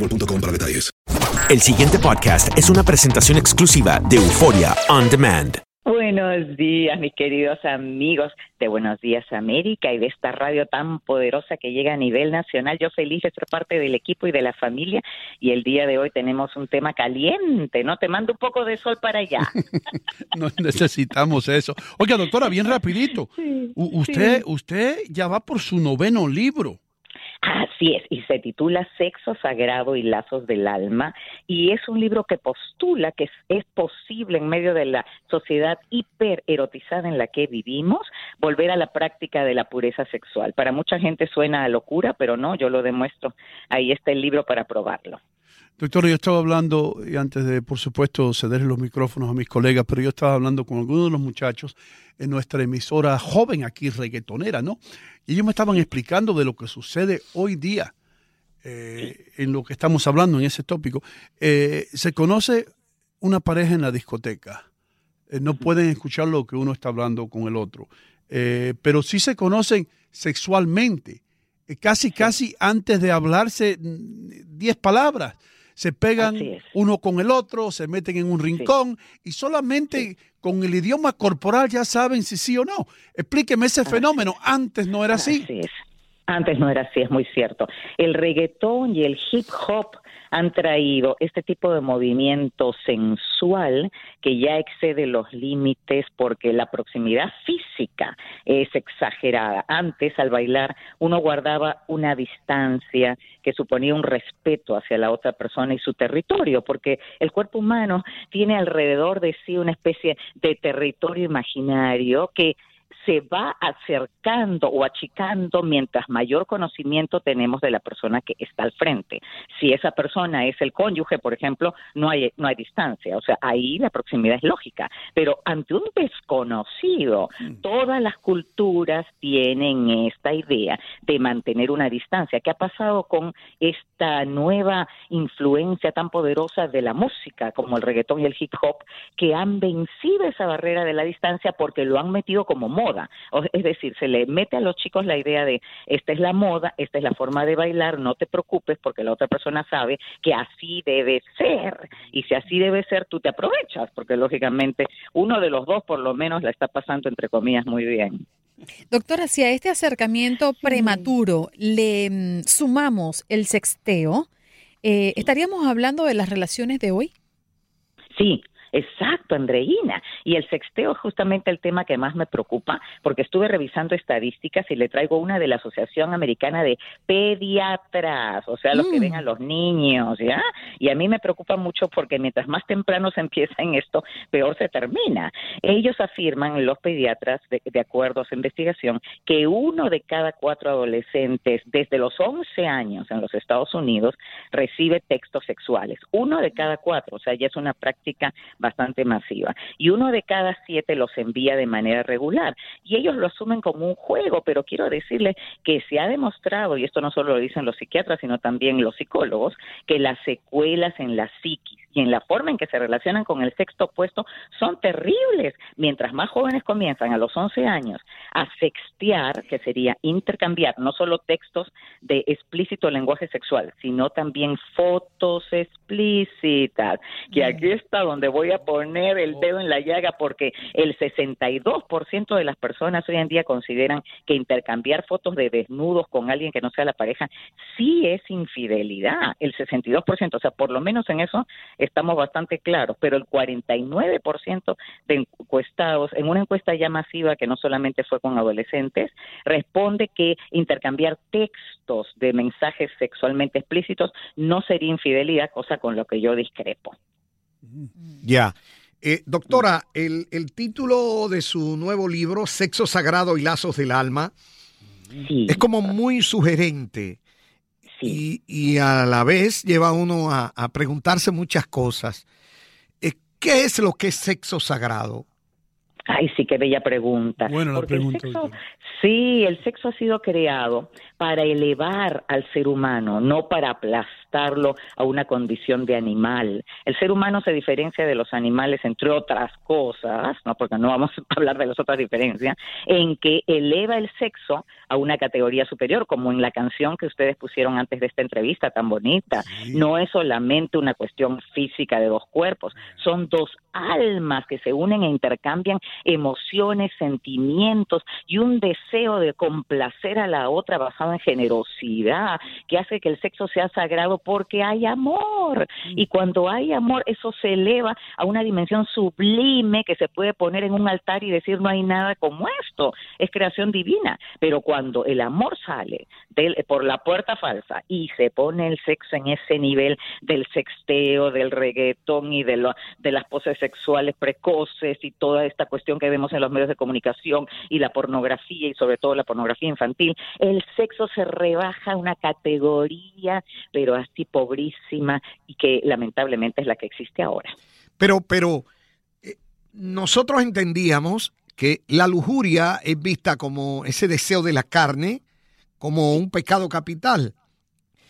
boostmobile.com para detalles. El siguiente podcast es una presentación exclusiva de Euforia On Demand. Buenos días, mis queridos amigos de Buenos Días América y de esta radio tan poderosa que llega a nivel nacional. Yo feliz de ser parte del equipo y de la familia y el día de hoy tenemos un tema caliente, ¿no? Te mando un poco de sol para allá. no necesitamos eso. Oiga, doctora, bien rapidito. Usted, usted ya va por su noveno libro. Así es, y se titula Sexo Sagrado y Lazos del Alma, y es un libro que postula que es, posible en medio de la sociedad hipererotizada en la que vivimos volver a la práctica de la pureza sexual. Para mucha gente suena a locura, pero no, yo lo demuestro. Ahí está el libro para probarlo. Doctora, yo estaba hablando, y antes de, por supuesto, ceder los micrófonos a mis colegas, pero yo estaba hablando con algunos de los muchachos en nuestra emisora joven aquí, reggaetonera, ¿no? Y ellos me estaban explicando de lo que sucede hoy día eh, en lo que estamos hablando en ese tópico. Eh, se conoce una pareja en la discoteca. Eh, no pueden escuchar lo que uno está hablando con el otro. Pero sí se conocen sexualmente. Casi, casi antes de hablarse mm, diez palabras. Se pegan uno con el otro, se meten en un rincón y solamente con el idioma corporal ya saben si sí o no. Explíqueme ese fenómeno. Antes no era así. Así es. Antes no era así, es muy cierto. El reggaetón y el hip hop han traído este tipo de movimiento sensual que ya excede los límites porque la proximidad física es exagerada. Antes, al bailar, uno guardaba una distancia que suponía un respeto hacia la otra persona y su territorio, porque el cuerpo humano tiene alrededor de sí una especie de territorio imaginario que se va acercando o achicando mientras mayor conocimiento tenemos de la persona que está al frente. Si esa persona es el cónyuge, por ejemplo, no hay, no hay distancia, o sea, ahí la proximidad es lógica, pero ante un desconocido, todas las culturas tienen esta idea de mantener una distancia. ¿Qué ha pasado con esta nueva influencia tan poderosa de la música como el reggaetón y el hip hop que han vencido esa barrera de la distancia porque lo han metido como moda? O- es decir, se le mete a los chicos la idea de esta es la moda, esta es la forma de bailar, no te preocupes porque la otra persona sabe que así debe ser. Y si así debe ser, tú te aprovechas porque lógicamente uno de los dos por lo menos la está pasando entre comillas muy bien. Doctora, si a este acercamiento prematuro le mm, sumamos el sexteo, eh, ¿estaríamos hablando de las relaciones de hoy? Sí, Exacto, Andreina. Y el sexteo es justamente el tema que más me preocupa, porque estuve revisando estadísticas y le traigo una de la Asociación Americana de Pediatras, o sea, los que ven a los niños, ¿ya? Y a mí me preocupa mucho porque mientras más temprano se empieza en esto, peor se termina. Ellos afirman, los pediatras, de, de acuerdo a su investigación, que uno de cada cuatro adolescentes desde los 11 años en los Estados Unidos recibe textos sexuales. Uno de cada cuatro, o sea, ya es una práctica bastante masiva. Y uno de cada siete los envía de manera regular. Y ellos lo asumen como un juego, pero quiero decirle que se ha demostrado, y esto no solo lo dicen los psiquiatras, sino también los psicólogos, que las secuelas en la psiquis y en la forma en que se relacionan con el sexto opuesto son terribles. Mientras más jóvenes comienzan a los 11 años a sextear, que sería intercambiar no solo textos de explícito lenguaje sexual, sino también fotos explícitas, que aquí está donde voy a poner el dedo en la llaga porque el 62% de las personas hoy en día consideran que intercambiar fotos de desnudos con alguien que no sea la pareja sí es infidelidad, el 62%, o sea, por lo menos en eso estamos bastante claros, pero el 49% de encuestados, en una encuesta ya masiva que no solamente fue con adolescentes, responde que intercambiar textos de mensajes sexualmente explícitos no sería infidelidad, cosa con lo que yo discrepo. Ya. Eh, doctora, el, el, título de su nuevo libro, Sexo Sagrado y Lazos del Alma, es como muy sugerente. Y, y, a la vez lleva uno a, a preguntarse muchas cosas. Eh, ¿Qué es lo que es sexo sagrado? Ay, sí, qué bella pregunta. Bueno, la pregunta. El sexo, sí, el sexo ha sido creado para elevar al ser humano, no para aplastarlo a una condición de animal. El ser humano se diferencia de los animales, entre otras cosas, no porque no vamos a hablar de las otras diferencias, en que eleva el sexo a una categoría superior, como en la canción que ustedes pusieron antes de esta entrevista tan bonita. Sí. No es solamente una cuestión física de dos cuerpos, son dos almas que se unen e intercambian emociones, sentimientos y un deseo de complacer a la otra basado en generosidad, que hace que el sexo sea sagrado porque hay amor. Y cuando hay amor, eso se eleva a una dimensión sublime que se puede poner en un altar y decir no hay nada como esto, es creación divina. Pero cuando el amor sale del, por la puerta falsa y se pone el sexo en ese nivel del sexteo, del reggaetón y de, lo, de las poses sexuales precoces y toda esta cuestión que vemos en los medios de comunicación y la pornografía y sobre todo la pornografía infantil, el sexo se rebaja a una categoría, pero así pobrísima y que lamentablemente es la que existe ahora. Pero, pero eh, nosotros entendíamos que la lujuria es vista como ese deseo de la carne, como un pecado capital.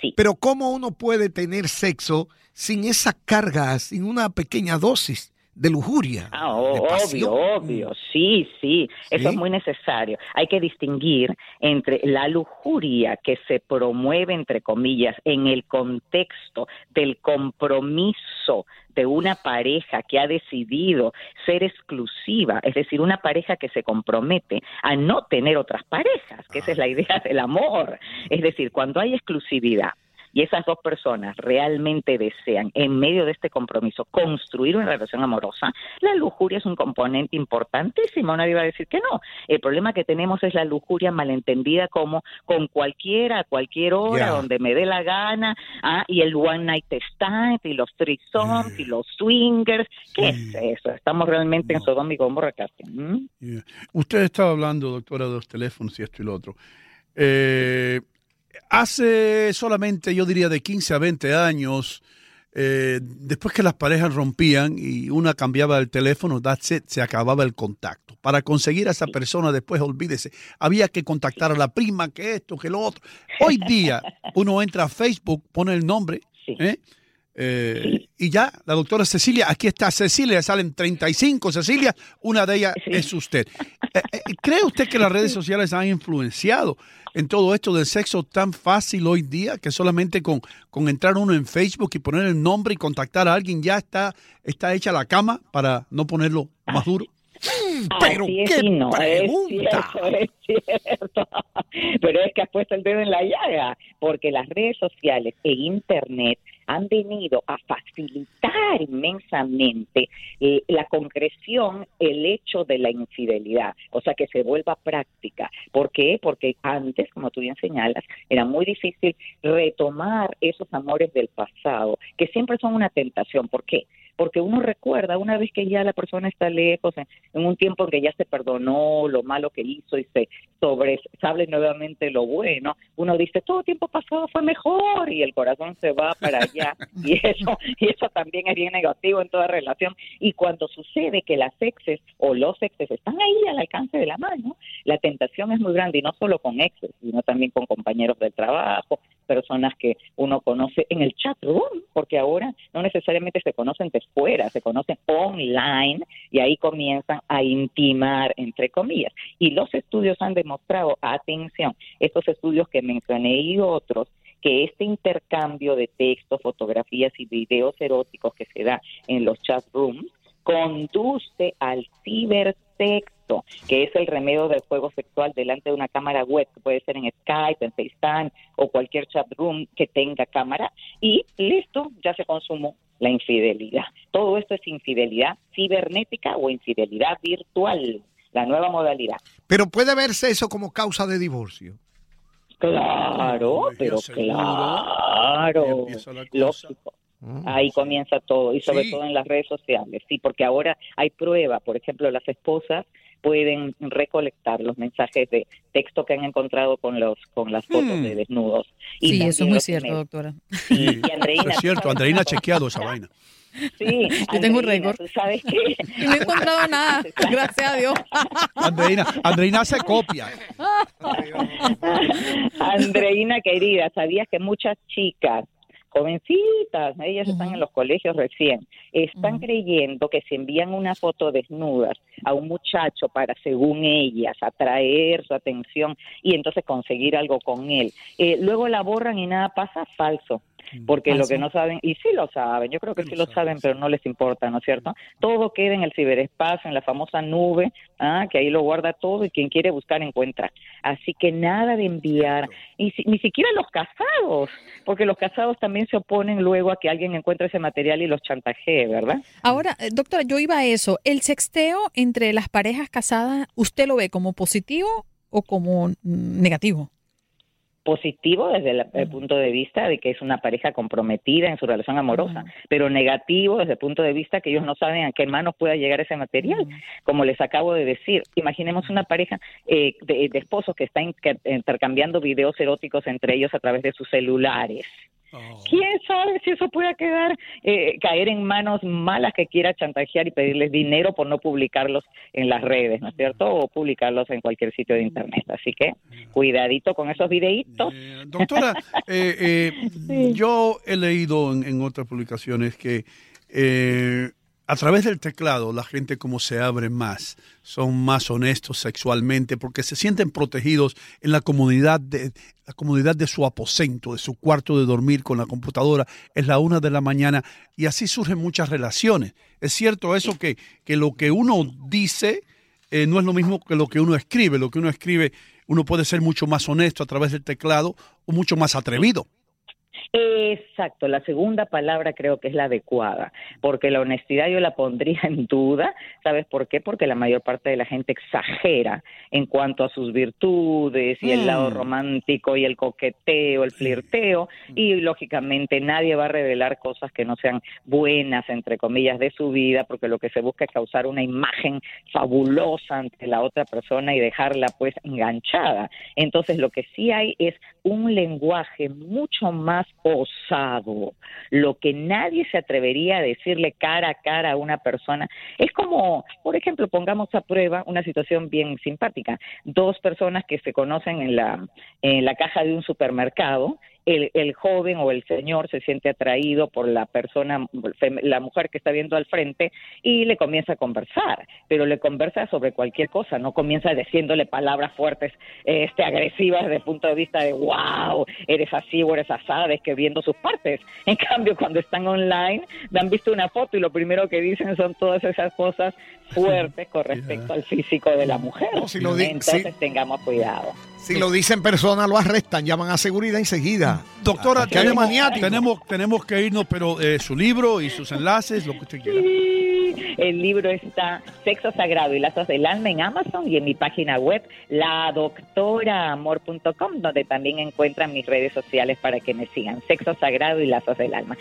Sí. Pero ¿cómo uno puede tener sexo sin esa carga, sin una pequeña dosis? De lujuria. Ah, oh, obvio, obvio, sí, sí, eso es muy necesario. Hay que distinguir entre la lujuria que se promueve, entre comillas, en el contexto del compromiso de una pareja que ha decidido ser exclusiva, es decir, una pareja que se compromete a no tener otras parejas, que esa es la idea del amor. Es decir, cuando hay exclusividad y esas dos personas realmente desean, en medio de este compromiso, construir una relación amorosa, la lujuria es un componente importantísimo, nadie va a decir que no. El problema que tenemos es la lujuria malentendida como con cualquiera, a cualquier hora, yeah. donde me dé la gana, ah, y el one night stand, y los threesomes, yeah. y los swingers. ¿Qué es eso? Estamos realmente no. en Sodoma y Gomorra casi. ¿Mm? Usted estaba hablando, doctora, de los teléfonos y esto y lo otro. Eh, hace solamente, yo diría, de 15 a 20 años, eh, después que las parejas rompían y una cambiaba el teléfono, that's it, se acababa el contacto. Para conseguir a esa persona, después olvídese, había que contactar a la prima, que esto, que lo otro. Hoy día, uno entra a Facebook, pone el nombre. ¿eh? Eh. Y ya, la doctora Cecilia, aquí está Cecilia, salen 35 Cecilia, una de ellas sí. es usted. Eh, eh, ¿Cree usted que las redes sociales han influenciado en todo esto del sexo tan fácil hoy día que solamente con, con entrar uno en Facebook y poner el nombre y contactar a alguien ya está, está hecha la cama para no ponerlo más duro? Pero Así es, qué no, es cierto, es cierto. Pero es que has puesto el dedo en la llaga, porque las redes sociales e Internet han venido a facilitar inmensamente eh, la concreción, el hecho de la infidelidad, o sea, que se vuelva práctica. ¿Por qué? Porque antes, como tú bien señalas, era muy difícil retomar esos amores del pasado, que siempre son una tentación. ¿Por qué? porque uno recuerda una vez que ya la persona está lejos, en, un tiempo en que ya se perdonó lo malo que hizo y se sobresale nuevamente lo bueno, uno dice, todo tiempo pasado fue mejor y el corazón se va para y eso, y eso también es bien negativo en toda relación. Y cuando sucede que las exes o los exes están ahí al alcance de la mano, la tentación es muy grande y no solo con exes, sino también con compañeros del trabajo, personas que uno conoce en el chat room, porque ahora no necesariamente se conocen de fuera, se conocen online y ahí comienzan a intimar, entre comillas. Y los estudios han demostrado, atención, estos estudios que mencioné y otros, que este intercambio de textos, fotografías y videos eróticos que se da en los chat rooms conduce al cibersexo, que es el remedio del juego sexual delante de una cámara web, que puede ser en Skype, en FaceTime o cualquier chat room que tenga cámara, y listo, ya se consumó la infidelidad. Todo esto es infidelidad cibernética o infidelidad virtual, la nueva modalidad. Pero puede verse eso como causa de divorcio. Claro, pero claro, lógico. Ahí comienza todo y sobre Sí. todo en las redes sociales, sí, porque ahora hay prueba, por ejemplo, las esposas pueden recolectar los mensajes de texto que han encontrado con los con las fotos Hmm. de desnudos. Sí, también eso es muy cierto, doctora. Sí, y Andreina, es cierto, ¿tú sabes Andreina ha chequeado esa vaina. Sí, Yo tengo un récord. ¿tú sabes qué? Y no he encontrado nada, gracias a Dios. Andreina, Andreina hace copia. Andreina querida, ¿sabías que muchas chicas jovencitas, ellas están en los colegios recién, están creyendo que si envían una foto desnudas a un muchacho para, según ellas, atraer su atención y entonces conseguir algo con él, eh, luego la borran y nada pasa, falso. Porque lo Falso. que no saben, y sí lo saben, yo creo que sí lo saben, pero no les importa, ¿no es cierto? Todo queda en el ciberespacio, en la famosa nube, ah, que ahí lo guarda todo y quien quiere buscar encuentra. Así que nada de enviar, y si- ni siquiera los casados, porque los casados también se oponen luego a que alguien encuentre ese material y los chantajee, ¿verdad? Ahora, eh, doctora, yo iba a eso. ¿El sexteo entre las parejas casadas, usted lo ve como positivo o como mm, negativo? Positivo desde el, el punto de vista de que es una pareja comprometida en su relación amorosa, pero negativo desde el punto de vista que ellos no saben a qué manos pueda llegar ese material. Como les acabo de decir, imaginemos una pareja eh, de, de esposos que están inter- intercambiando videos eróticos entre ellos a través de sus celulares. ¿Quién sabe si eso pueda quedar, eh, caer en manos malas que quiera chantajear y pedirles dinero por no publicarlos en las redes, ¿no es cierto? O publicarlos en cualquier sitio de internet. Así que cuidadito con esos videitos. Doctora, eh, eh, yo he leído en, en otras publicaciones que eh, a través del teclado la gente como se abre más, son más honestos sexualmente porque se sienten protegidos en la comunidad de la comunidad de su aposento, de su cuarto de dormir con la computadora, es la una de la mañana y así surgen muchas relaciones. Es cierto eso que, que lo que uno dice eh, no es lo mismo que lo que uno escribe. Lo que uno escribe, uno puede ser mucho más honesto a través del teclado o mucho más atrevido. Exacto, la segunda palabra creo que es la adecuada, porque la honestidad yo la pondría en duda, ¿sabes por qué? Porque la mayor parte de la gente exagera en cuanto a sus virtudes y el lado Mm. romántico y el coqueteo, el flirteo, y lógicamente nadie va a revelar cosas que no sean buenas, entre comillas, de su vida, porque lo que se busca es causar una imagen fabulosa ante la otra persona y dejarla pues enganchada. Entonces lo que sí hay es un lenguaje mucho más osado, lo que nadie se atrevería a decirle cara a cara a una persona. Es como, por ejemplo, pongamos a prueba una situación bien simpática. Dos personas que se conocen en la, en la caja de un supermercado el, el joven o el señor se siente atraído por la persona, la mujer que está viendo al frente y le comienza a conversar, pero le conversa sobre cualquier cosa, no comienza diciéndole palabras fuertes, este, agresivas desde el punto de vista de wow, eres así o eres asada, viendo sus partes. En cambio, cuando están online, han visto una foto y lo primero que dicen son todas esas cosas fuertes con respecto al físico de la mujer. Entonces tengamos cuidado. Si lo dicen persona, lo arrestan, llaman a seguridad enseguida. Doctora, tenemos, tenemos, tenemos que irnos, pero eh, su libro y sus enlaces, lo que usted quiera. El libro está Sexo Sagrado y Lazos del Alma en Amazon y en mi página web, ladoctoraamor.com, donde también encuentran mis redes sociales para que me sigan. Sexo Sagrado y Lazos del Alma.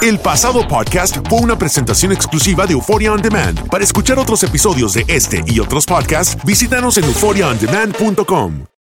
El pasado podcast fue una presentación exclusiva de Euphoria On Demand. Para escuchar otros episodios de este y otros podcasts, visítanos en euphoriaondemand.com.